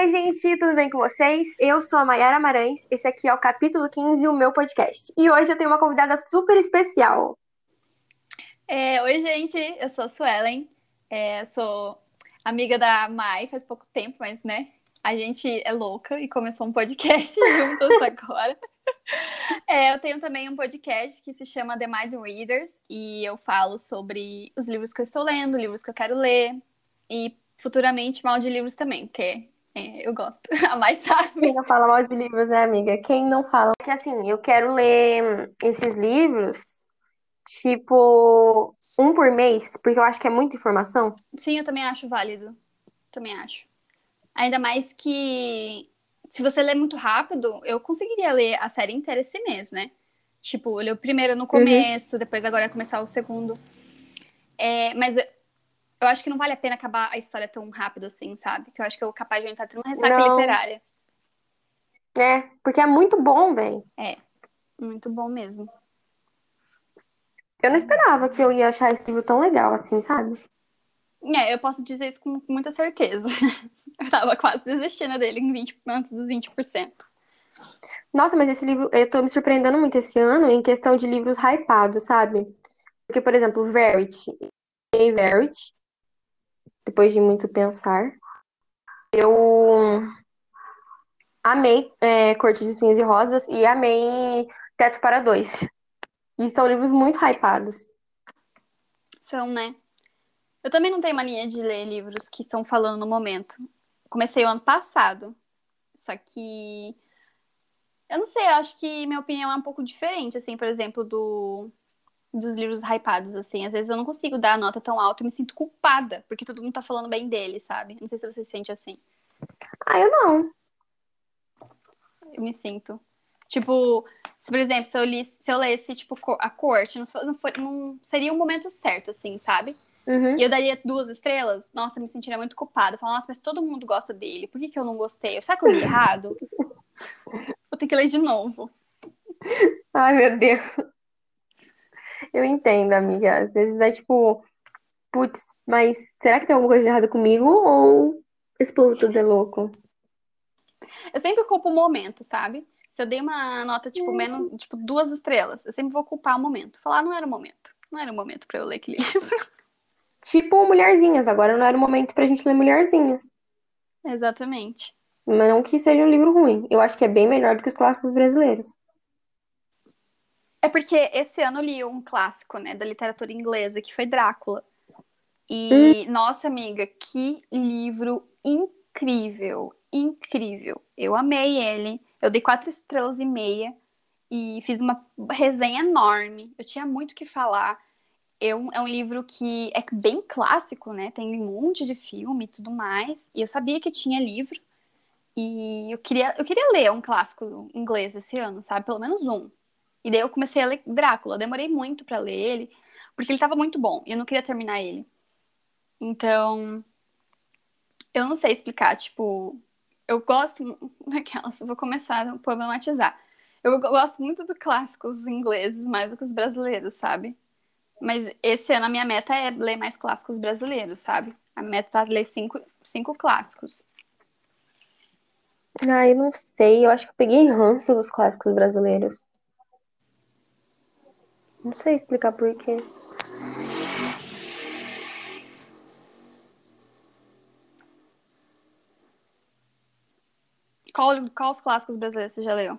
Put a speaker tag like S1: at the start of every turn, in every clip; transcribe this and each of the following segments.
S1: Oi, gente, tudo bem com vocês? Eu sou a Mayara Marães, esse aqui é o capítulo 15 do meu podcast. E hoje eu tenho uma convidada super especial.
S2: É, oi, gente, eu sou a Suelen, é, sou amiga da Mai faz pouco tempo, mas né, a gente é louca e começou um podcast juntas agora. É, eu tenho também um podcast que se chama The Mind Readers e eu falo sobre os livros que eu estou lendo, livros que eu quero ler e futuramente mal de livros também, porque é, eu gosto. A mais sabe.
S1: Quem não fala mal de livros, né, amiga? Quem não fala? Porque assim, eu quero ler esses livros, tipo, um por mês, porque eu acho que é muita informação.
S2: Sim, eu também acho válido. Também acho. Ainda mais que se você ler muito rápido, eu conseguiria ler a série inteira esse mês, né? Tipo, ler o primeiro no começo, uhum. depois agora começar o segundo. É, mas eu acho que não vale a pena acabar a história tão rápido assim, sabe? Que eu acho que eu capaz de entrar tendo uma ressaca não. literária.
S1: É, porque é muito bom, velho.
S2: É, muito bom mesmo.
S1: Eu não esperava que eu ia achar esse livro tão legal assim, sabe?
S2: É, eu posso dizer isso com muita certeza. Eu tava quase desistindo dele em 20, antes dos 20%.
S1: Nossa, mas esse livro, eu tô me surpreendendo muito esse ano em questão de livros hypados, sabe? Porque, por exemplo, Verity. Verity, depois de muito pensar. Eu amei é, Corte de Espinhos e Rosas e amei Teto para Dois. E são livros muito hypados.
S2: São, né? Eu também não tenho mania de ler livros que estão falando no momento. Comecei o ano passado. Só que. Eu não sei, eu acho que minha opinião é um pouco diferente, assim, por exemplo, do dos livros hypados, assim. Às vezes eu não consigo dar a nota tão alta e me sinto culpada, porque todo mundo tá falando bem dele, sabe? Não sei se você se sente assim.
S1: Ah, eu não.
S2: Eu me sinto. Tipo, se, por exemplo, se eu, li, se eu lesse, tipo, a corte, não, não, foi, não seria o um momento certo, assim, sabe? Uhum. E eu daria duas estrelas, nossa, eu me sentiria muito culpada. Falar, nossa, mas todo mundo gosta dele, por que, que eu não gostei? Será que eu li errado? Vou ter que ler de novo.
S1: Ai, meu Deus. Eu entendo, amiga. Às vezes é tipo, putz, mas será que tem alguma coisa de errado comigo ou esse povo todo é louco?
S2: Eu sempre culpo o momento, sabe? Se eu dei uma nota, tipo, menos, tipo, duas estrelas, eu sempre vou culpar o momento. Falar, não era o momento. Não era o momento para eu ler aquele livro.
S1: Tipo Mulherzinhas, agora não era o momento pra gente ler Mulherzinhas.
S2: Exatamente.
S1: Mas não que seja um livro ruim. Eu acho que é bem melhor do que os clássicos brasileiros.
S2: É porque esse ano eu li um clássico, né, da literatura inglesa, que foi Drácula. E, hum. nossa amiga, que livro incrível, incrível. Eu amei ele. Eu dei quatro estrelas e meia e fiz uma resenha enorme. Eu tinha muito o que falar. Eu, é um livro que é bem clássico, né? Tem um monte de filme e tudo mais. E eu sabia que tinha livro. E eu queria, eu queria ler um clássico inglês esse ano, sabe? Pelo menos um. E daí eu comecei a ler Drácula. Eu demorei muito para ler ele, porque ele tava muito bom e eu não queria terminar ele. Então, eu não sei explicar, tipo, eu gosto daquelas, vou começar a problematizar. Eu gosto muito dos clássicos ingleses mais do que os brasileiros, sabe? Mas esse ano a minha meta é ler mais clássicos brasileiros, sabe? A meta tá ler cinco, cinco clássicos.
S1: Ah, eu não sei. Eu acho que eu peguei ranço dos clássicos brasileiros. Não sei explicar por quê.
S2: Qual, qual os clássicos brasileiros você já leu?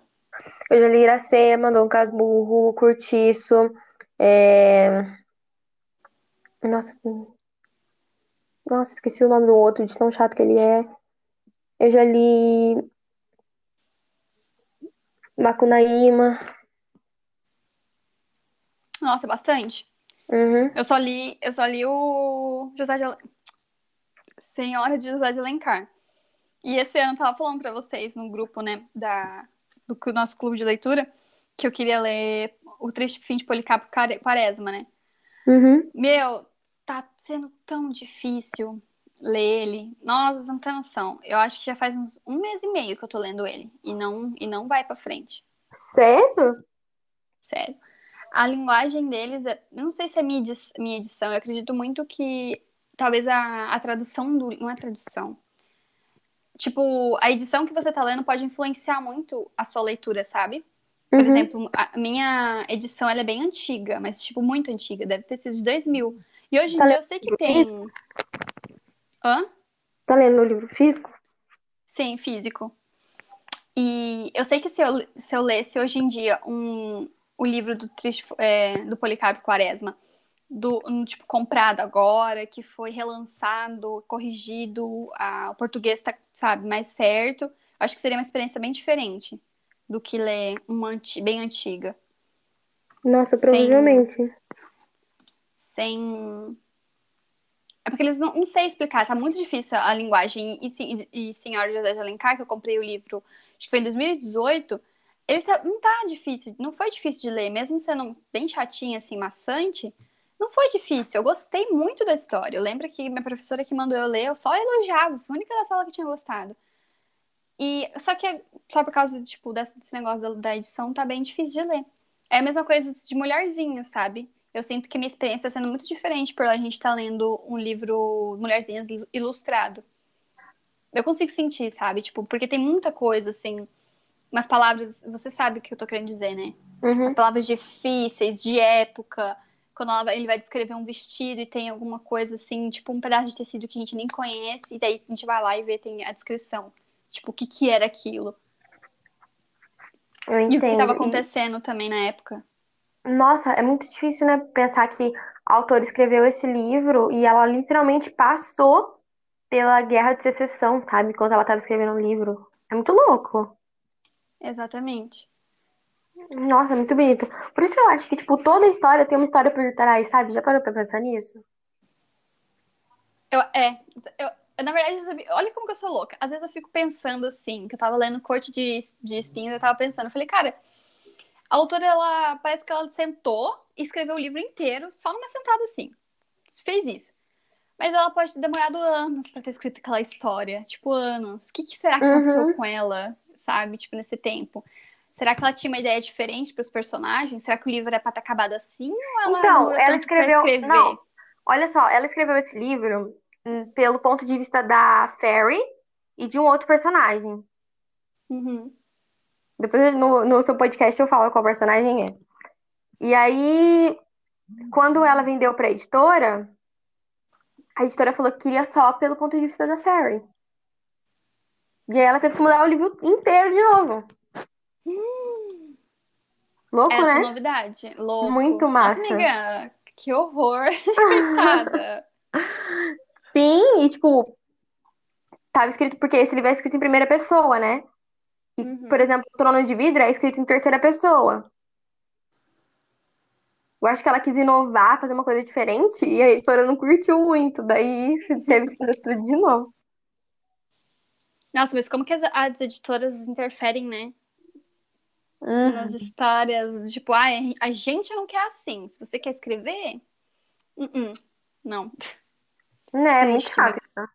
S1: Eu já li Iracema, Dom Casmurro, Curtiço, é... Nossa, nossa, esqueci o nome do outro, de tão chato que ele é. Eu já li Macunaíma.
S2: Nossa, bastante.
S1: Uhum.
S2: Eu só li, eu só li o José de Senhora de José de Alencar. E esse ano eu tava falando para vocês no grupo, né, da do nosso clube de leitura, que eu queria ler O Triste Fim de Policarpo Quaresma, né?
S1: Uhum.
S2: Meu, tá sendo tão difícil ler ele. Nossa, não tem noção. Eu acho que já faz uns um mês e meio que eu tô lendo ele e não e não vai para frente.
S1: Sério?
S2: Sério a linguagem deles, é, eu não sei se é minha edição, eu acredito muito que talvez a, a tradução do. Não é tradução. tipo, a edição que você tá lendo pode influenciar muito a sua leitura, sabe? Por
S1: Uhum.
S2: exemplo, a minha edição ela é bem antiga, mas tipo muito antiga, deve ter sido de 2000. E hoje em
S1: Tá
S2: dia eu sei que tem. Hã?
S1: Tá lendo o livro físico?
S2: Sim, físico. E eu sei que se eu, se eu lesse hoje em dia um, o livro do, é, do Policarpo Quaresma, do, um, tipo, comprado agora, que foi relançado, corrigido, a, o português tá, sabe, mais certo, acho que seria uma experiência bem diferente do que ler uma anti- bem antiga.
S1: Nossa,
S2: Sem-
S1: provavelmente.
S2: sem. É porque eles não, não sei explicar, tá muito difícil a linguagem. E, e, e Senhora José de Alencar, que eu comprei o livro, acho que foi em 2018, ele tá, não tá difícil, não foi difícil de ler, mesmo sendo bem chatinho, assim, maçante, não foi difícil. Eu gostei muito da história. Eu lembro que minha professora que mandou eu ler, eu só elogiava, foi a única da sala que tinha gostado. E só que só por causa tipo, desse, negócio da, da edição tá bem difícil de ler. É a mesma coisa de Mulherzinha, sabe? Eu sinto que minha experiência está sendo muito diferente por a gente estar lendo um livro Mulherzinhas ilustrado. Eu consigo sentir, sabe? Tipo, porque tem muita coisa, assim, umas palavras, você sabe o que eu tô querendo dizer, né?
S1: Uhum.
S2: As palavras difíceis, de época, quando ela ele vai descrever um vestido e tem alguma coisa assim, tipo um pedaço de tecido que a gente nem conhece, e daí a gente vai lá e vê, tem a descrição. Tipo, o que que era aquilo.
S1: Eu
S2: E o que
S1: entendo.
S2: estava
S1: E-
S2: acontecendo também na época.
S1: Nossa, é muito difícil, né? Pensar que a autora escreveu esse livro e ela literalmente passou pela Guerra de Secessão, sabe? Quando ela estava escrevendo o livro. É muito louco.
S2: Exatamente.
S1: Nossa, muito bonito. Por isso eu acho que, tipo, toda história tem uma história por trás, sabe? Já parou pra pensar nisso?
S2: Eu, é, eu, na verdade, olha como que eu sou louca. Às vezes eu fico pensando assim, que eu tava lendo Corte de, de Espinhos, eu tava pensando, eu falei, cara, a autora, ela parece que ela sentou e escreveu o livro inteiro só numa sentada assim. Fez isso. Mas ela pode ter demorado anos pra ter escrito aquela história. Tipo, anos. O que, que será que aconteceu
S1: Uhum.
S2: com ela, sabe? Tipo, nesse tempo. Será que ela tinha uma ideia diferente pros personagens? Será que o livro era pra estar acabado assim? Ou ela
S1: Então, ela escreveu. Não, olha só, ela escreveu esse livro hum, pelo ponto de vista da Fairy e de um outro personagem.
S2: Uhum.
S1: Depois no, no seu podcast eu falo qual personagem é. E aí, quando ela vendeu pra editora, a editora falou que queria só pelo ponto de vista da Fairy. E aí ela teve que mudar o livro inteiro de novo. Louco,
S2: Essa
S1: né?
S2: novidade. Louco.
S1: Muito massa.
S2: Nossa, amiga, que horror. Coitada.
S1: Sim, e tipo, tava escrito porque esse livro é escrito em primeira pessoa, né? E,
S2: Uhum.
S1: por exemplo, o Trono de Vidro é escrito em terceira pessoa. Eu acho que ela quis inovar, fazer uma coisa diferente, e a editora não curtiu muito, daí teve que fazer tudo de novo.
S2: Nossa, mas como que as, as editoras interferem, né?
S1: Uhum.
S2: Nas histórias. Tipo, ah, a gente não quer assim. Se você quer escrever, uh-uh. não.
S1: Né, é muito chato. né?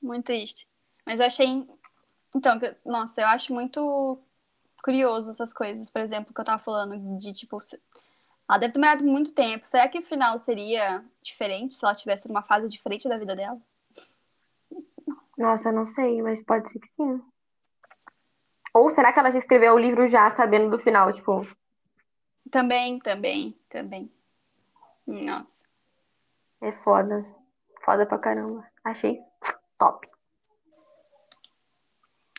S2: Muito triste. Mas eu achei. Então, nossa, eu acho muito curioso essas coisas. Por exemplo, que eu tava falando de tipo. Ela deve ter demorado muito tempo. Será que o final seria diferente se ela tivesse numa fase diferente da vida dela?
S1: Nossa, não sei, mas pode ser que sim. Ou será que ela já escreveu o livro já sabendo do final, tipo,
S2: Também, também, também. Nossa.
S1: é foda. Foda pra caramba. Achei top.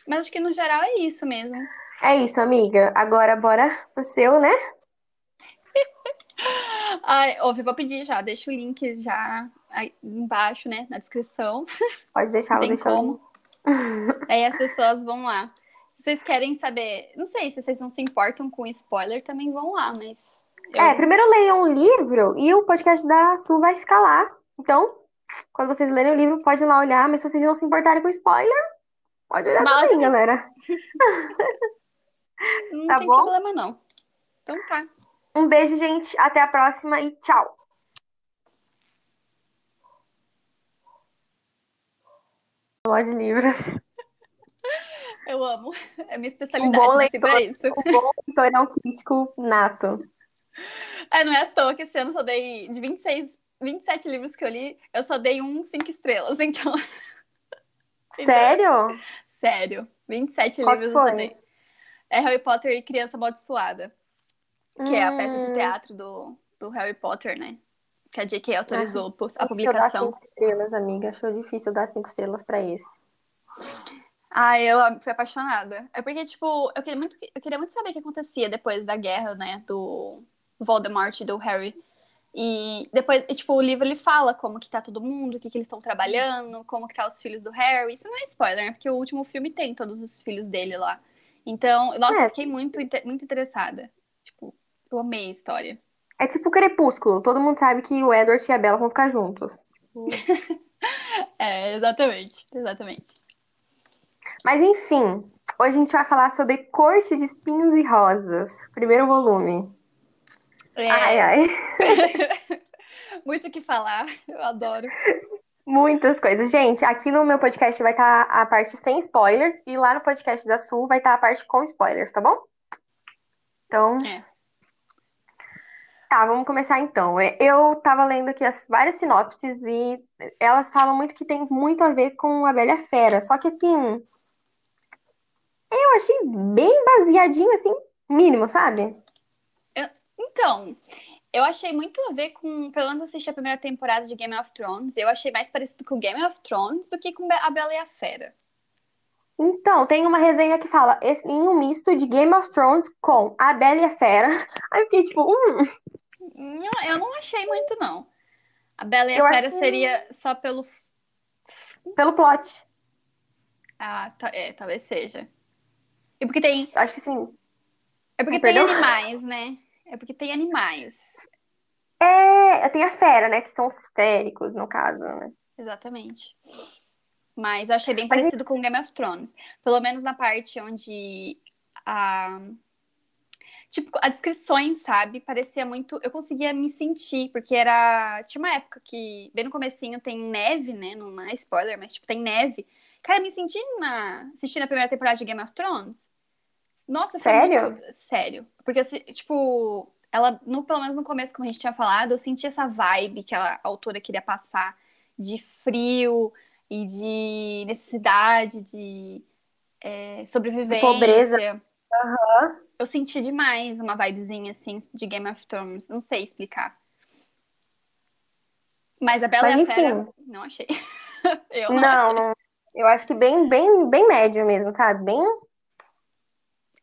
S2: Mas acho que no geral é isso mesmo.
S1: É isso, amiga. Agora bora pro seu, né?
S2: Ai, ouvi, vou pedir já. Deixa o link já aí embaixo, né? Na descrição.
S1: Pode deixar,
S2: tem
S1: deixar.
S2: como. Aí as pessoas vão lá. Se vocês querem saber, não sei se vocês não se importam com spoiler, também vão lá, mas. eu-
S1: É, primeiro leiam o livro e o podcast da Su vai ficar lá. Então, quando vocês lerem o livro, pode ir lá olhar, mas se vocês não se importarem com spoiler, pode olhar
S2: Mas-
S1: também, galera.
S2: não
S1: tá
S2: tem
S1: bom?
S2: problema, não. Então tá.
S1: Um beijo, gente. Até a próxima e tchau. Falar de livros.
S2: Eu amo. É minha
S1: Um
S2: especialidade,
S1: bom
S2: nasci pra
S1: leitor,
S2: isso.
S1: um bom leitor é um crítico nato.
S2: É, não é à toa que esse ano eu só dei de 26, 27 livros que eu li, eu só dei um cinco estrelas, então.
S1: Sério?
S2: Sério. 27
S1: Qual
S2: livros
S1: que
S2: eu
S1: foi?
S2: sabia. É Harry Potter e Criança Amaldiçoada. Que é a peça de
S1: Hum,
S2: teatro do, do Harry Potter, né? Que a J.K. autorizou pu- a
S1: difícil eu dar
S2: publicação.
S1: cinco estrelas, amiga. Achou difícil dar cinco estrelas pra esse.
S2: Ah, eu fui apaixonada. É porque, tipo, eu queria muito, eu queria muito saber o que acontecia depois da guerra, né? Do Voldemort e do Harry. E depois, tipo, o livro ele fala como que tá todo mundo, o que que eles estão trabalhando, como que tá os filhos do Harry. Isso não é spoiler, né? Porque o último filme tem todos os filhos dele lá. Então, nossa,
S1: É.
S2: eu fiquei muito, muito interessada. Tipo, eu amei a história.
S1: É tipo Crepúsculo. Todo mundo sabe que o Edward e a Bella vão ficar juntos.
S2: É, exatamente, exatamente.
S1: Mas enfim, hoje a gente vai falar sobre Corte de Espinhos e Rosas. Primeiro volume.
S2: É,
S1: Ai, ai.
S2: muito o que falar, eu adoro.
S1: Muitas coisas. Gente, aqui no meu podcast vai estar a parte sem spoilers e lá no podcast da Sul vai estar a parte com spoilers, tá bom? Então,
S2: É.
S1: tá, vamos começar então. É, Eu tava lendo aqui as várias sinopses e elas falam muito que tem muito a ver com a Bela Fera. Só que assim, eu achei bem baseadinho, assim, mínimo, sabe?
S2: Então, eu achei muito a ver com, pelo menos assisti a primeira temporada de Game of Thrones, eu achei mais parecido com Game of Thrones do que com a Bela e a Fera.
S1: Então, tem uma resenha que fala em um misto de Game of Thrones com a Bela e a Fera. Aí eu fiquei tipo, hum,
S2: Não, eu não achei muito, não. A Bela e
S1: Eu
S2: a
S1: acho
S2: Fera
S1: que-
S2: seria só pelo.
S1: pelo plot.
S2: Ah, é, talvez seja. E porque tem.
S1: Acho que sim.
S2: É porque
S1: Ai,
S2: tem animais, né? É porque tem animais.
S1: É, tem a Fera, né? Que são os féricos, no caso, né?
S2: Exatamente. Mas eu achei bem
S1: Mas e-
S2: parecido com Game of Thrones. Pelo menos na parte onde a. Tipo, as descrições, sabe? Parecia muito. Eu conseguia me sentir, porque era. Tinha uma época que, bem no comecinho, tem neve, né? Não é spoiler, mas tipo, tem neve. Cara, eu me senti na... assistindo a primeira temporada de Game of Thrones. Nossa,
S1: Sério?
S2: muito. Sério. Porque, assim, tipo, ela, no, pelo menos no começo, como a gente tinha falado, eu senti essa vibe que a autora queria passar de frio e de necessidade, de é, sobrevivência.
S1: pobreza.
S2: Eu senti demais uma vibezinha assim de Game of Thrones. Não sei explicar. Mas a Bela
S1: Mas
S2: e a
S1: enfim.
S2: Fera, não achei. Eu não,
S1: Não,
S2: achei.
S1: não. Eu acho que bem, bem, bem médio mesmo, sabe? Bem,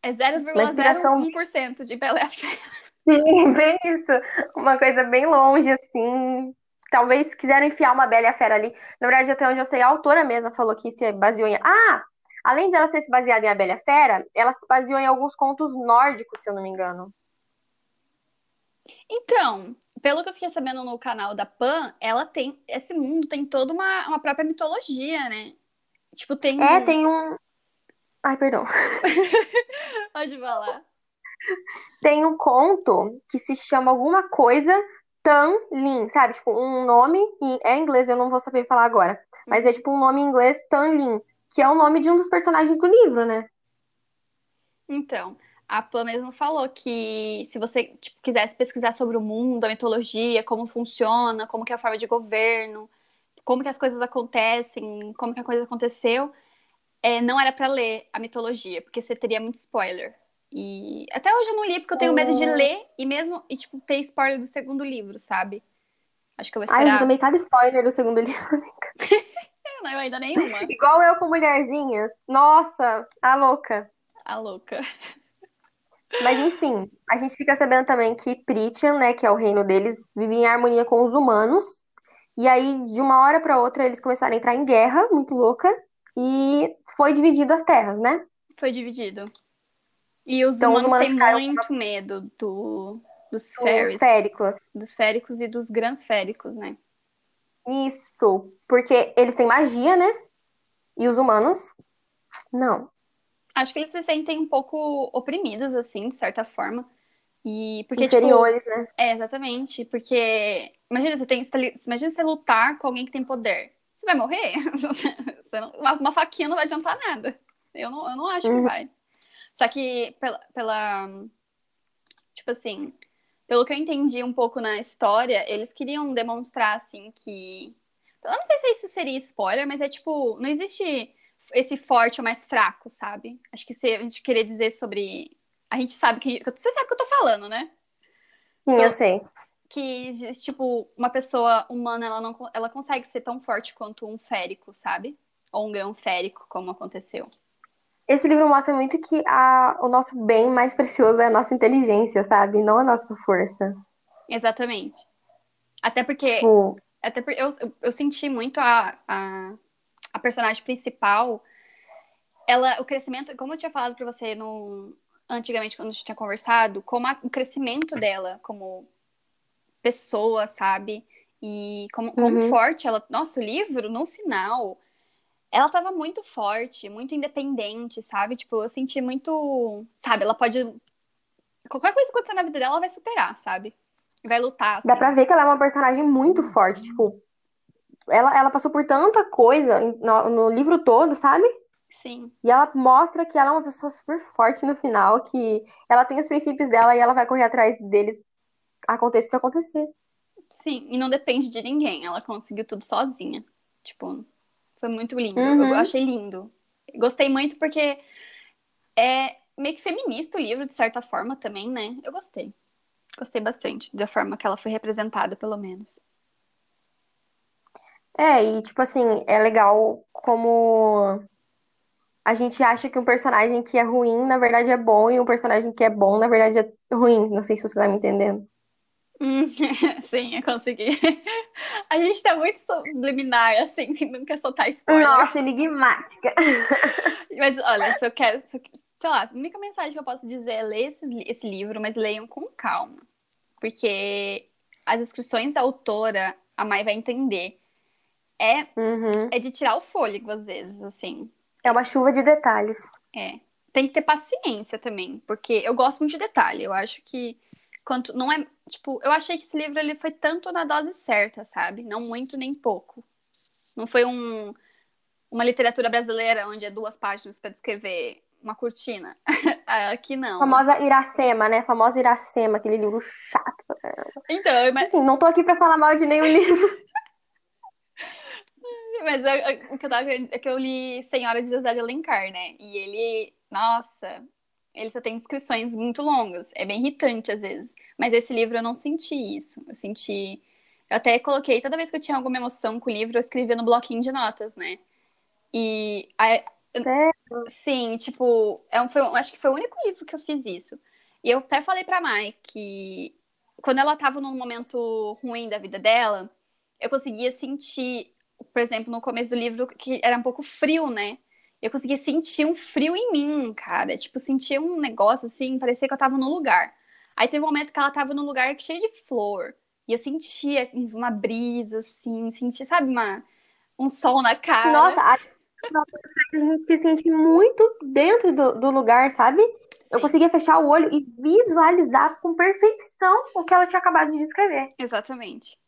S2: É
S1: Uma inspiração-
S2: 0,01% de Bela e a Fera.
S1: sim, bem isso. Uma coisa bem longe, assim. Talvez quiseram enfiar uma Bela e a Fera ali. Na verdade, até onde eu sei, a autora mesma falou que se baseou em. Ah! Além dela ser se baseada em A Bela e a Fera, ela se baseou em alguns contos nórdicos, se eu não me engano.
S2: Então, pelo que eu fiquei sabendo no canal da Pan, ela tem. Esse mundo tem toda uma, uma própria mitologia, né? Tipo, tem.
S1: É, tem um. Ai, perdão.
S2: Pode falar.
S1: Tem um conto que se chama alguma coisa Tan Lin, sabe? Tipo, um nome em é em inglês, eu não vou saber falar agora. Mas é tipo um nome em inglês, Tan Lin, que é o nome de um dos personagens do livro, né?
S2: Então, a Pan mesmo falou que se você tipo, quisesse pesquisar sobre o mundo, a mitologia, como funciona, como que é a forma de governo, como que as coisas acontecem, como que a coisa aconteceu, é, não era pra ler a mitologia, porque você teria muito spoiler. E até hoje eu não li porque eu tenho medo de
S1: Hum.
S2: ler e mesmo e tipo ter spoiler do segundo livro, sabe? Acho que eu vou
S1: Ai, eu
S2: esperar.
S1: tomei cada spoiler do segundo livro.
S2: Não, eu ainda nenhuma.
S1: Igual eu com Mulherzinhas. Nossa, a louca.
S2: A louca.
S1: Mas enfim, a gente fica sabendo também que Prithian, né, que é o reino deles, vive em harmonia com os humanos. E aí, de uma hora pra outra, eles começaram a entrar em guerra, muito louca, e foi dividido as terras, né?
S2: Foi dividido. E os
S1: Então, os
S2: humanos
S1: humanos
S2: têm muito medo do, dos
S1: Os
S2: fairies,
S1: féricos.
S2: dos féricos e dos grãos féricos, né?
S1: Isso, porque eles têm magia, né? E os humanos, não.
S2: Acho que eles se sentem um pouco oprimidos, assim, de certa forma. E porque, tipo,
S1: Inferiores, né?
S2: é, exatamente. Porque, imagina, você tem, imagina você lutar com alguém que tem poder. Você vai morrer? Não- uma, faquinha não vai adiantar nada. Eu não, eu não acho que
S1: Uhum.
S2: vai. Só que pela, pela. Tipo assim, pelo que eu entendi um pouco na história, eles queriam demonstrar, assim, que. Eu não sei se isso seria spoiler, mas é tipo, não existe esse forte ou mais fraco, sabe? Acho que se a gente querer dizer sobre. A gente sabe que. Você sabe o que eu tô falando, né?
S1: Sim, eu sei.
S2: Que, tipo, uma pessoa humana, ela não ela consegue ser tão forte quanto um férico, sabe? Ou um grão férico, como aconteceu.
S1: Esse livro mostra muito que a, o nosso bem mais precioso é a nossa inteligência, sabe? Não a nossa força.
S2: Exatamente. Até porque.
S1: Tipo,
S2: Até porque eu, eu, eu senti muito a, a, a personagem principal. Ela, o crescimento, como eu tinha falado pra você no, antigamente, quando a gente tinha conversado, como a- o crescimento dela como pessoa, sabe? E como, como
S1: Uhum.
S2: forte ela. Nossa, o livro, no final, ela tava muito forte, muito independente, sabe? Tipo, eu senti muito. Sabe, ela pode. Qualquer coisa que acontecer na vida dela, ela vai superar, sabe? Vai lutar,
S1: dá
S2: assim.
S1: pra ver que ela é uma personagem muito forte. Tipo, ela, ela passou por tanta coisa no, no livro todo, sabe?
S2: Sim,
S1: E ela mostra que ela é uma pessoa super forte no final, que ela tem os princípios dela e ela vai correr atrás deles, aconteça o que acontecer.
S2: sim. E não depende de ninguém. Ela conseguiu tudo sozinha. Tipo, foi muito lindo.
S1: Uhum.
S2: Eu achei lindo. Gostei muito porque é meio que feminista o livro, de certa forma, também, né? Eu gostei. Gostei bastante da forma que ela foi representada, pelo menos.
S1: É, e tipo assim, é legal como a gente acha que um personagem que é ruim, na verdade é bom, e um personagem que é bom, na verdade é ruim. Não sei se você tá me entendendo.
S2: Sim, eu consegui. A gente tá muito subliminar, assim, não quer soltar spoiler.
S1: Nossa, enigmática.
S2: Mas olha, se eu quero, se eu- sei lá, a única mensagem que eu posso dizer é ler esse, esse livro, mas leiam com calma. Porque as descrições da autora, a Mai vai entender. É,
S1: Uhum.
S2: é de tirar o fôlego, às vezes, assim.
S1: É uma chuva de detalhes.
S2: É. Tem que ter paciência também, porque eu gosto muito de detalhe. Eu acho que quanto não é, tipo, eu achei que esse livro ele foi tanto na dose certa, sabe? Não muito nem pouco. Não foi um uma literatura brasileira onde é duas páginas para descrever uma cortina. Aqui não.
S1: Famosa Iracema, né? Famosa Iracema, aquele livro chato.
S2: Então, ima-
S1: Assim, não tô aqui pra falar mal de nenhum livro.
S2: mas eu- eu- o que eu tava é que eu li Senhora de José de Alencar, né? E ele, nossa, ele só tem descrições muito longas. É bem irritante às vezes. Mas esse livro eu não senti isso. Eu senti. Eu até coloquei, toda vez que eu tinha alguma emoção com o livro, eu escrevia no bloquinho de notas, né? E a-? Sim, tipo, é um, foi, acho que foi o único livro que eu fiz isso. E eu até falei pra Mai que quando ela tava num momento ruim da vida dela, eu conseguia sentir, por exemplo, no começo do livro, que era um pouco frio, né? Eu conseguia sentir um frio em mim, cara. Tipo, sentia um negócio assim, parecia que eu tava no lugar. Aí teve um momento que ela tava num lugar cheio de flor. E eu sentia uma brisa, assim, sentia, sabe, uma, um sol na cara.
S1: Nossa, a a gente se sente muito dentro do, do lugar, sabe? Eu
S2: Sim.
S1: conseguia fechar o olho e visualizar com perfeição o que ela tinha acabado de descrever.
S2: Exatamente.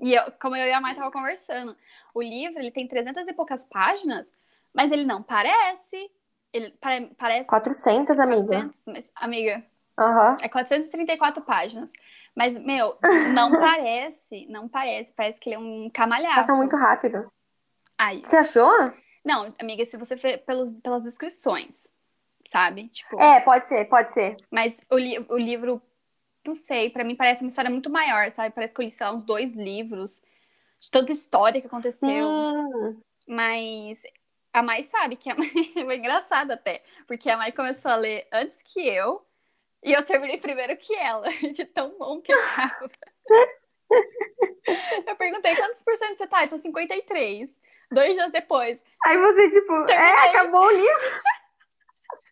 S2: E eu, como eu e a Mai tava conversando, o livro ele tem 300 e poucas páginas, mas ele não parece. Ele pare- parece
S1: 400, amiga.
S2: 400, mas, amiga,
S1: Aham.
S2: é 434 páginas. Mas, meu, não parece, não parece. Parece que ele é um camalhaço.
S1: Passa muito rápido.
S2: Ai,
S1: Você achou?
S2: não, amiga, se você vê pelos, pelas descrições, sabe? Tipo,
S1: É, pode ser, pode ser.
S2: mas o, li- o livro, não sei, pra mim parece uma história muito maior, sabe? Parece que eu li, sei lá, uns dois livros de tanta história que aconteceu.
S1: Sim.
S2: Mas a Mai sabe que a Mai foi engraçado até, porque a Mai começou a ler antes que eu e eu terminei primeiro que ela, de tão bom que tava. Eu perguntei quantos por cento você tá? Eu tô 53. Dois dias depois.
S1: Aí você, tipo,
S2: Terminei.
S1: é, acabou o livro.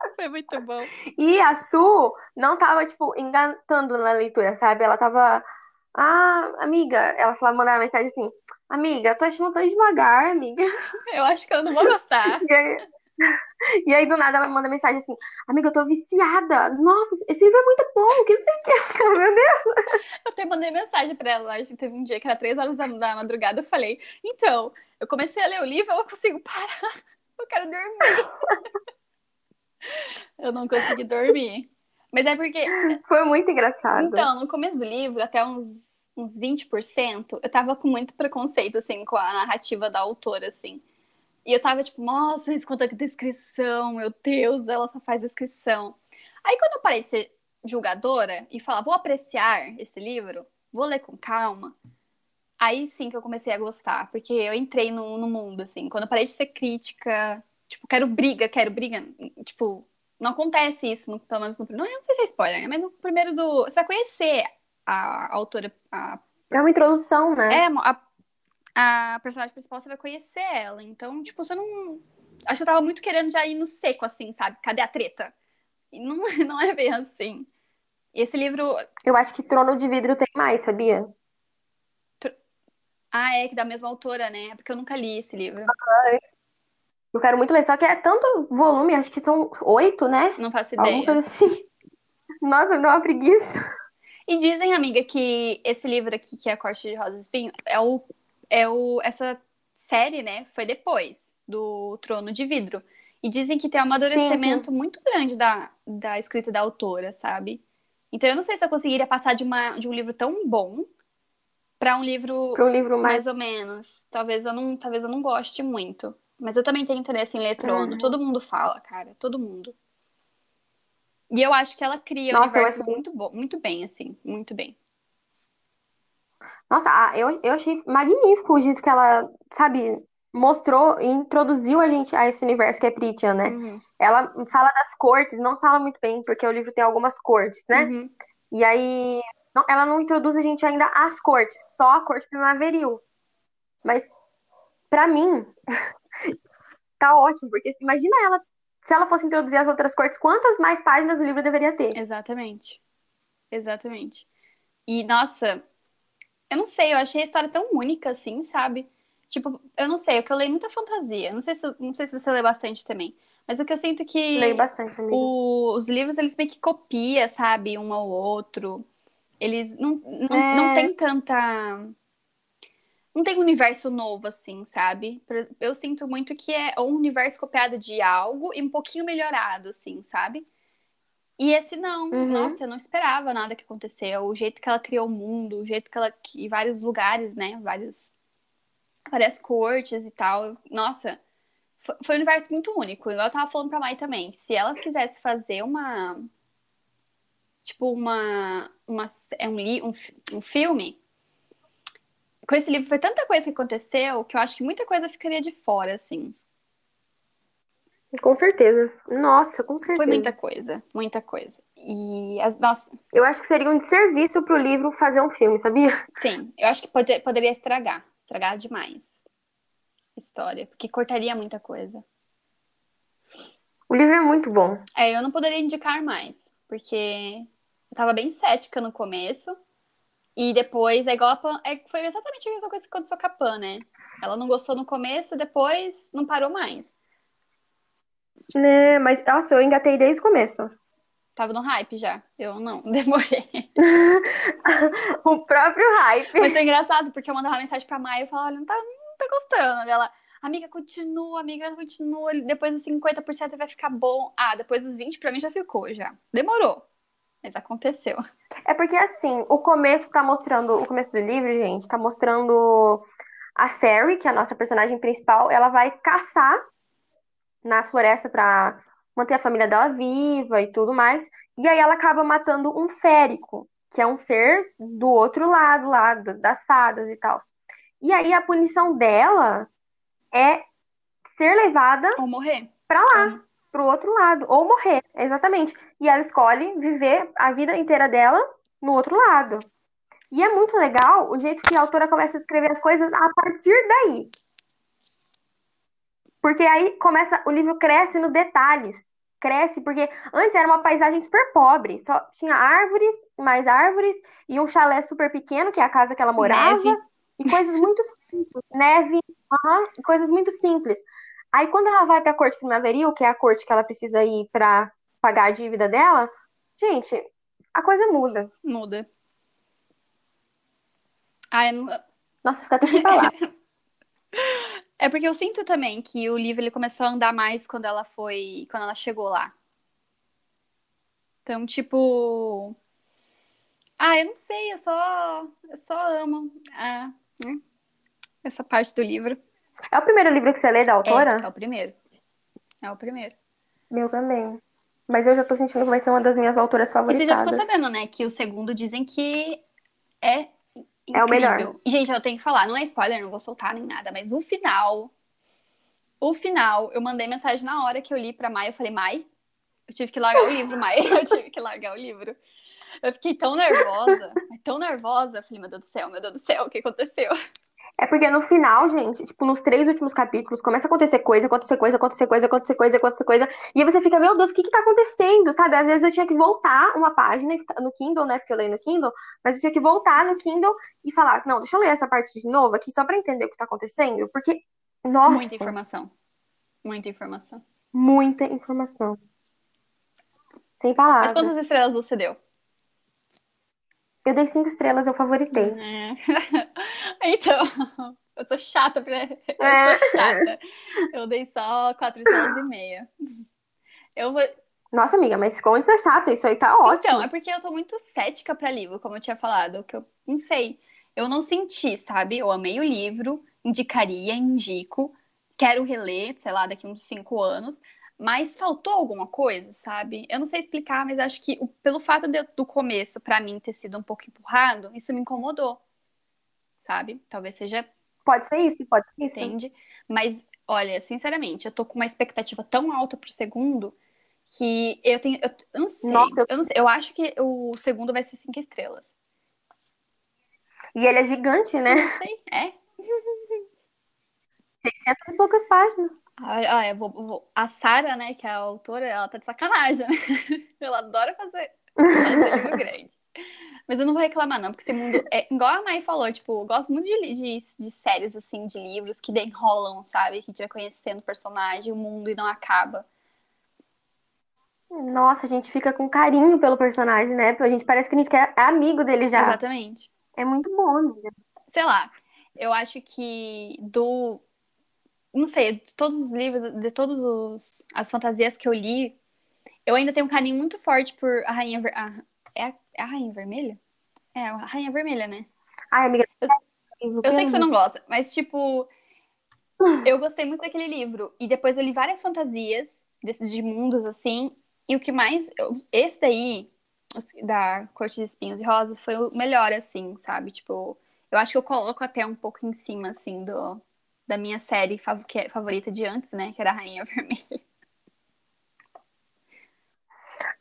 S2: Foi muito bom.
S1: E a Su não tava, tipo, engatando na leitura, sabe? Ela tava. Ah, amiga. Ela falava, mandava mensagem assim: Amiga, eu tô achando tão devagar, amiga.
S2: Eu acho que eu não vou gostar.
S1: E aí, e aí, do nada, ela manda mensagem assim: Amiga, eu tô viciada. Nossa, esse livro é muito bom. Que não sei o que. Meu Deus.
S2: Eu até mandei mensagem pra ela. Acho que teve um dia que era três horas da, da madrugada. Eu falei: Então, eu comecei a ler o livro, eu não consigo parar. Eu quero dormir. Eu não consegui dormir. Mas é porque
S1: Foi muito engraçado.
S2: Então, no começo do livro, até uns, uns 20%, eu tava com muito preconceito, assim, com a narrativa da autora, assim. E eu tava tipo, nossa, isso conta descrição, meu Deus, ela só faz descrição. Aí quando eu parei de ser julgadora e falar, vou apreciar esse livro, vou ler com calma, aí sim que eu comecei a gostar, porque eu entrei no, no mundo, assim. Quando eu parei de ser crítica, tipo, quero briga, quero briga, tipo, não acontece isso, no, pelo menos no não, não sei se é spoiler, né? Mas no primeiro do. Você vai conhecer a, a autora. A,
S1: é uma introdução, né?
S2: É, a, a personagem principal, você vai conhecer ela. Então, tipo, você não. Acho que eu tava muito querendo já ir no seco, assim, sabe? Cadê a treta? E não, não é bem assim. E esse livro.
S1: Eu acho que Trono de Vidro tem mais, sabia?
S2: Ah, é, que da mesma autora, né? É porque eu nunca li esse livro.
S1: Eu quero muito ler, só que é tanto volume, acho que são oito, né?
S2: Não faço ideia.
S1: Assim. Nossa, me dá uma preguiça.
S2: E dizem, amiga, que esse livro aqui, que é a Corte de Rosas e Espinho, é o, é o. Essa série, né? Foi depois do Trono de Vidro. E dizem que tem um amadurecimento sim, sim. muito grande da, da escrita da autora, sabe? Então eu não sei se eu conseguiria passar de, uma, de um livro tão bom para um livro,
S1: um livro mais...
S2: mais ou menos. Talvez eu não, talvez eu não goste muito. Mas eu também tenho interesse em ler Trono. Uhum. Todo mundo fala, cara. Todo mundo. E eu acho que ela cria Nossa, universo acho... muito bom, muito bem, assim, muito bem.
S1: Nossa, eu, eu achei magnífico o jeito que ela, sabe, mostrou e introduziu a gente a esse universo que é Prithian, né? Uhum. Ela fala das cortes, não fala muito bem, porque o livro tem algumas cortes, né? Uhum. E aí, não, ela não introduz a gente ainda às cortes, só a corte primaveril. Mas, para mim, tá ótimo, porque imagina ela, se ela fosse introduzir as outras cortes, quantas mais páginas o livro deveria ter?
S2: Exatamente. Exatamente. E, nossa, eu não sei, eu achei a história tão única assim, sabe? Tipo, eu não sei, é que eu leio muita fantasia. Não sei se, não sei se você lê bastante também. Mas o que eu sinto é que.
S1: Leio bastante.
S2: O, os livros, eles meio que copiam, sabe? Um ao outro. Eles não, não, é... não tem tanta não tem um universo novo, assim, sabe? Eu sinto muito que é um universo copiado de algo e um pouquinho melhorado, assim, sabe? E esse não, uhum. nossa, eu não esperava nada que aconteceu. O jeito que ela criou o mundo, o jeito que ela. E vários lugares, né? Vários. Várias cortes e tal. Nossa, foi um universo muito único. Igual eu tava falando pra Mai também. Se ela quisesse fazer uma. Tipo, uma. uma é um, um, um filme com esse livro foi tanta coisa que aconteceu que eu acho que muita coisa ficaria de fora, assim.
S1: Com certeza. Nossa, com certeza.
S2: Foi muita coisa, muita coisa. E as nossa.
S1: Eu acho que seria um desserviço pro livro fazer um filme, sabia?
S2: Sim, eu acho que pode, poderia estragar. Estragar demais a história, porque cortaria muita coisa.
S1: O livro é muito bom.
S2: É, eu não poderia indicar mais, porque eu tava bem cética no começo. E depois, é igual a Pan, é, foi exatamente a mesma coisa que aconteceu com a Pan, né? Ela não gostou no começo, depois não parou mais.
S1: Né, mas, nossa, eu engatei desde o começo.
S2: Tava no hype já. Eu não, demorei.
S1: o próprio hype.
S2: Mas foi engraçado, porque eu mandava mensagem pra Maia e falava, olha, não tá, não tá gostando. Ela, amiga, continua, amiga, continua. Depois dos 50% vai ficar bom. Ah, depois dos 20% pra mim já ficou, já. Demorou. Mas aconteceu.
S1: É porque assim, o começo tá mostrando, o começo do livro, gente, tá mostrando a Fairy, que é a nossa personagem principal, ela vai caçar na floresta pra manter a família dela viva e tudo mais. E aí ela acaba matando um férico, que é um ser do outro lado, lá das fadas e tal. E aí a punição dela é ser levada
S2: ou morrer
S1: para lá. Uhum pro outro lado, ou morrer, exatamente. E ela escolhe viver a vida inteira dela no outro lado. E é muito legal o jeito que a autora começa a descrever as coisas a partir daí. Porque aí começa, o livro cresce nos detalhes. Cresce, porque antes era uma paisagem super pobre. Só tinha árvores, mais árvores, e um chalé super pequeno, que é a casa que ela morava. Neve. E coisas muito simples. Neve, uhum, coisas muito simples. Aí quando ela vai para a corte primaveril, que é a corte que ela precisa ir para pagar a dívida dela, gente, a coisa muda.
S2: Muda. Não...
S1: Nossa, fica até sem falar.
S2: é porque eu sinto também que o livro ele começou a andar mais quando ela foi, quando ela chegou lá. Então, tipo, ah, eu não sei, eu só, eu só amo ah, né? essa parte do livro.
S1: É o primeiro livro que você lê da autora?
S2: É, é o primeiro. É o primeiro.
S1: Meu também. Mas eu já tô sentindo que vai ser uma das minhas autoras
S2: E você
S1: favoritas.
S2: já ficou sabendo, né? Que o segundo dizem que é
S1: É o melhor.
S2: incrível. E, gente, eu tenho que falar, não é spoiler, não vou soltar nem nada, mas o final. O final, eu mandei mensagem na hora que eu li pra Mai. Eu falei, Mai, eu tive que largar o livro, Mai. Eu tive que largar o livro. Eu fiquei tão nervosa, tão nervosa. Eu falei, meu Deus do céu, meu Deus do céu, o que aconteceu?
S1: É porque no final, gente, tipo, nos três últimos capítulos, começa a acontecer coisa, acontecer coisa, acontecer coisa, acontecer coisa, acontecer coisa. E aí você fica, meu Deus, o que que tá acontecendo, sabe? Às vezes eu tinha que voltar uma página no Kindle, né? Porque eu leio no Kindle, mas eu tinha que voltar no Kindle e falar, não, deixa eu ler essa parte de novo aqui só pra entender o que tá acontecendo. Porque, nossa,
S2: Muita informação. Muita informação.
S1: muita informação. Sem
S2: Mas
S1: palavras.
S2: quantas estrelas você deu?
S1: Eu dei cinco estrelas, eu favoritei.
S2: É. Então, eu tô chata pra. Eu
S1: É.
S2: tô chata. Eu dei só quatro estrelas e meia. Eu vou.
S1: Nossa, amiga, mas como isso é chata, isso aí tá ótimo.
S2: Então, é porque eu tô muito cética pra livro, como eu tinha falado, que eu não sei. Eu não senti, sabe? Eu amei o livro, indicaria, indico, quero reler, sei lá, daqui uns cinco anos, mas faltou alguma coisa, sabe? Eu não sei explicar, mas acho que o- pelo fato de, eu- do começo, pra mim, ter sido um pouco empurrado, isso me incomodou, sabe? Talvez seja
S1: Pode ser isso, pode ser isso.
S2: entende? Mas, olha, sinceramente, eu tô com uma expectativa tão alta pro segundo que eu tenho. Eu, eu não sei.
S1: Nossa, eu-
S2: eu não sei. Eu acho que o segundo vai ser cinco estrelas.
S1: E ele é gigante, né?
S2: Não sei. É.
S1: 600 e poucas páginas.
S2: Ah, ah, vou, vou- A Sara, né, que é a autora, ela tá de sacanagem, né? Ela adora fazer, fazer livro grande. Mas eu não vou reclamar, não, porque esse mundo é igual a Mai falou, tipo, eu gosto muito de, de, de séries, assim, de livros que enrolam, sabe? Que a gente vai conhecendo o personagem, o mundo e não acaba.
S1: Nossa, a gente fica com carinho pelo personagem, né? A gente parece que a gente quer- é amigo dele já.
S2: Exatamente.
S1: É muito bom, amiga.
S2: sei lá, eu acho que do. Não sei, de todos os livros, de todas os, as fantasias que eu li, eu ainda tenho um carinho muito forte por a Rainha Ver... a- é, a, é a Rainha Vermelha? É, a Rainha Vermelha, né?
S1: Ai, amiga,
S2: Eu- Eu sei que você não gosta, mas tipo, eu gostei muito daquele livro. E depois eu li várias fantasias desses de mundos assim. E o que mais. esse daí, da Corte de Espinhos e Rosas, foi o melhor, assim, sabe? Tipo, eu acho que eu coloco até um pouco em cima, assim, do, da minha série fav- é favorita de antes, né? Que era a Rainha Vermelha.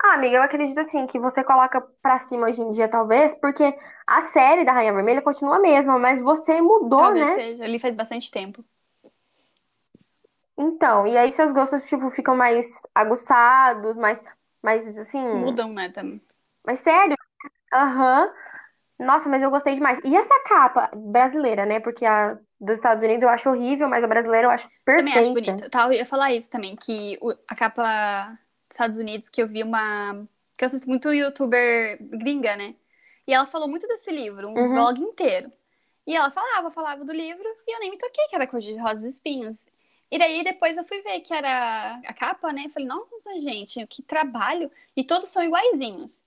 S1: Ah, amiga, eu acredito assim que você coloca pra cima hoje em dia, talvez, porque a série da Rainha Vermelha continua a mesma, mas você mudou,
S2: Talvez
S1: né?
S2: seja. Eu li faz bastante tempo.
S1: Então, e aí seus gostos, tipo, ficam mais aguçados, mais, mais assim,
S2: Mudam, né? Também.
S1: mais sério. Aham. Nossa, mas eu gostei demais. E essa capa brasileira, né? Porque a dos Estados Unidos eu acho horrível, mas a brasileira eu acho
S2: Também acho
S1: perfeita.
S2: bonito. Tá, eu ia falar isso também, que o- a capa dos Estados Unidos, que eu vi uma. Que eu assisto muito youtuber gringa, né? E ela falou muito desse livro, um
S1: Uhum.
S2: vlog inteiro. E ela falava, falava do livro, e eu nem me toquei que era coisa de rosas e espinhos. E daí depois eu fui ver que era a capa, né? Falei, nossa, gente, que trabalho. E todos são iguaizinhos.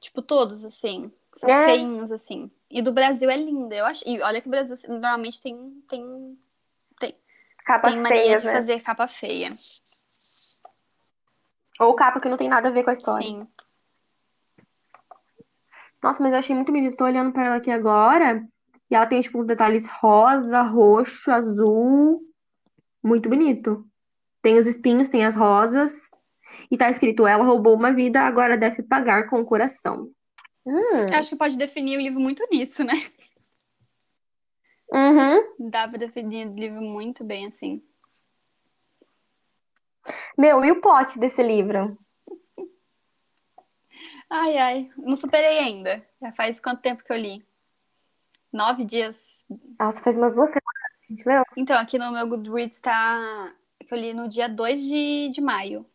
S2: Tipo, todos, assim. São
S1: É.
S2: feinhos, assim. E do Brasil é linda, eu acho. E olha que o Brasil normalmente tem, tem tem mania
S1: feias,
S2: de
S1: né?
S2: fazer capa feia.
S1: Ou capa que não tem nada a ver com a história.
S2: Sim.
S1: Nossa, mas eu achei muito bonito. Tô olhando pra ela aqui agora. E ela tem, tipo, uns detalhes rosa, roxo, azul. Muito bonito. Tem os espinhos, tem as rosas. E tá escrito: Ela roubou uma vida, agora deve pagar com o coração. Hum.
S2: Eu acho que pode definir o livro muito nisso, né?
S1: Uhum.
S2: Dá pra definir o livro muito bem, assim.
S1: Meu, e o plot desse livro?
S2: Ai, ai. Não superei ainda. Já faz quanto tempo que eu li? Nove dias.
S1: Nossa, faz umas duas semanas que a gente leu.
S2: Então, aqui no meu Goodreads tá. Que eu li no dia 2 de, de maio.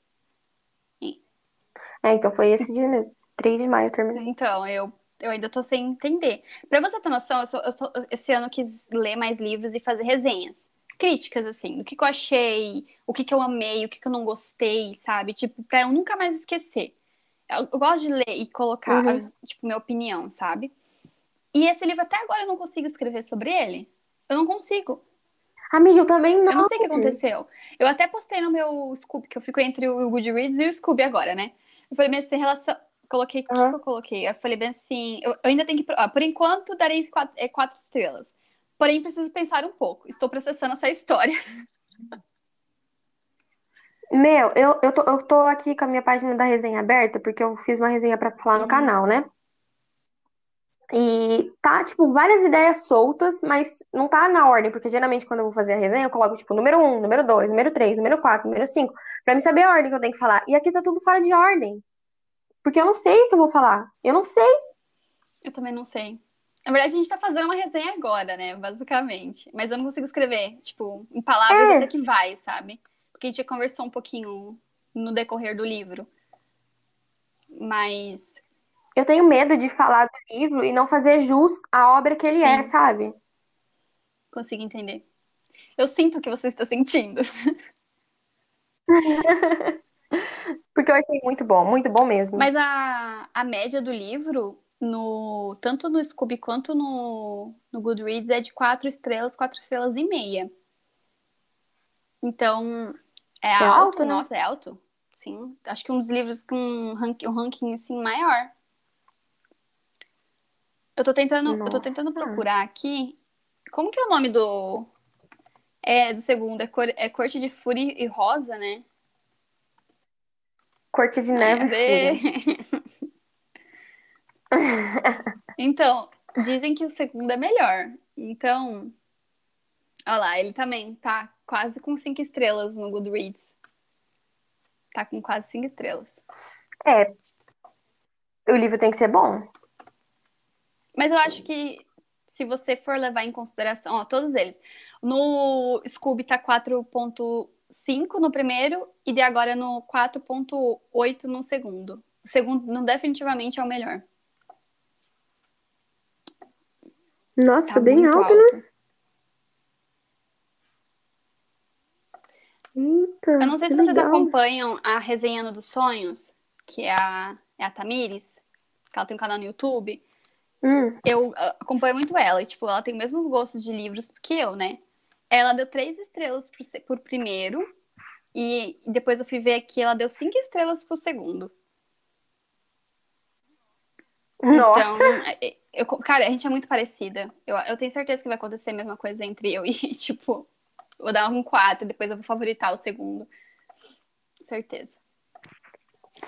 S1: É, então foi esse dia mesmo. 3 de maio eu terminei.
S2: Então, eu, eu ainda tô sem entender. Pra você ter noção, eu sou- eu sou- esse ano eu quis ler mais livros e fazer resenhas. Críticas, assim, do que, que eu achei, o que, que eu amei, o que, que eu não gostei, sabe? Tipo, pra eu nunca mais esquecer. Eu, eu gosto de ler e colocar,
S1: Uhum.
S2: tipo, minha opinião, sabe? E esse livro, até agora, eu não consigo escrever sobre ele. Eu não consigo.
S1: Amiga, eu também
S2: Eu não
S1: não.
S2: sei o que aconteceu. Eu até postei no meu Scoob, que eu fico entre o Goodreads e o Scoob agora, né? Eu falei, mas em relação. Coloquei, o que, eu coloquei? Eu falei bem assim, eu, eu ainda tenho que. ah, por enquanto, darei quatro, é, quatro estrelas. Porém, preciso pensar um pouco. Estou processando essa história.
S1: Meu, eu, eu tô, eu tô aqui com a minha página da resenha aberta, porque eu fiz uma resenha pra falar no
S2: Uhum.
S1: canal, né? E tá, tipo, várias ideias soltas, mas não tá na ordem, porque geralmente quando eu vou fazer a resenha, eu coloco, tipo, número um, número dois, número três, número quatro, número cinco, pra me saber a ordem que eu tenho que falar. E aqui tá tudo fora de ordem, porque eu não sei o que eu vou falar. Eu não sei.
S2: Eu também não sei. Na verdade, a gente tá fazendo uma resenha agora, né? Basicamente. Mas eu não consigo escrever, tipo, em palavras
S1: É,
S2: até que vai, sabe? Porque a gente já conversou um pouquinho no decorrer do livro. Mas,
S1: eu tenho medo de falar do livro e não fazer jus à obra que ele é,
S2: sim,
S1: sabe?
S2: consigo entender. Eu sinto o que você está sentindo.
S1: Porque eu achei muito bom, muito bom mesmo.
S2: Mas a, a média do livro, no, tanto no Scooby quanto no, no Goodreads, é de quatro estrelas, quatro estrelas e meia. Então, é
S1: é
S2: alto?
S1: alto, né?
S2: Nossa, é alto. Sim. Acho que um dos livros com um ranking, um ranking assim maior. Eu tô tentando, eu tô tentando procurar aqui. Como que é o nome do. É, do segundo? É, cor, é Corte de Fúria e Rosa, né?
S1: Corte de neve fúria.
S2: Então, dizem que o segundo é melhor. Então, olha lá, ele também tá quase com cinco estrelas no Goodreads. Tá com quase cinco estrelas.
S1: É, o livro tem que ser bom.
S2: Mas eu acho que se você for levar em consideração, ó, todos eles. No Scooby tá 4.5 no primeiro e de agora no 4.8 no segundo. O segundo não, definitivamente é o melhor.
S1: Nossa,
S2: Tá
S1: bem
S2: muito
S1: alto, né?
S2: alto.
S1: Eita,
S2: Eu não sei se vocês
S1: legal.
S2: acompanham a Resenhando dos Sonhos, que é a, é a Tamires, que ela tem um canal no YouTube.
S1: Hum,
S2: Eu ah, acompanho muito ela, e, tipo, ela tem os mesmos gostos de livros que eu, né? Ela deu três estrelas pro, por primeiro, e depois eu fui ver aqui, ela deu cinco estrelas pro segundo. Então,
S1: nossa,
S2: é- eu, cara, a gente é muito parecida. Eu, eu tenho certeza que vai acontecer a mesma coisa entre eu e, tipo, vou dar um quatro, depois eu vou favoritar o segundo. Certeza.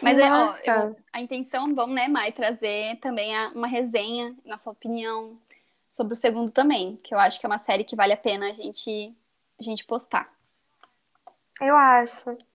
S2: Mas é, ó, eu, a intenção, vamos, né, Mai, trazer também a- uma resenha, nossa opinião sobre o segundo também, que eu acho que é uma série que vale a pena a gente, a gente postar.
S1: Eu acho.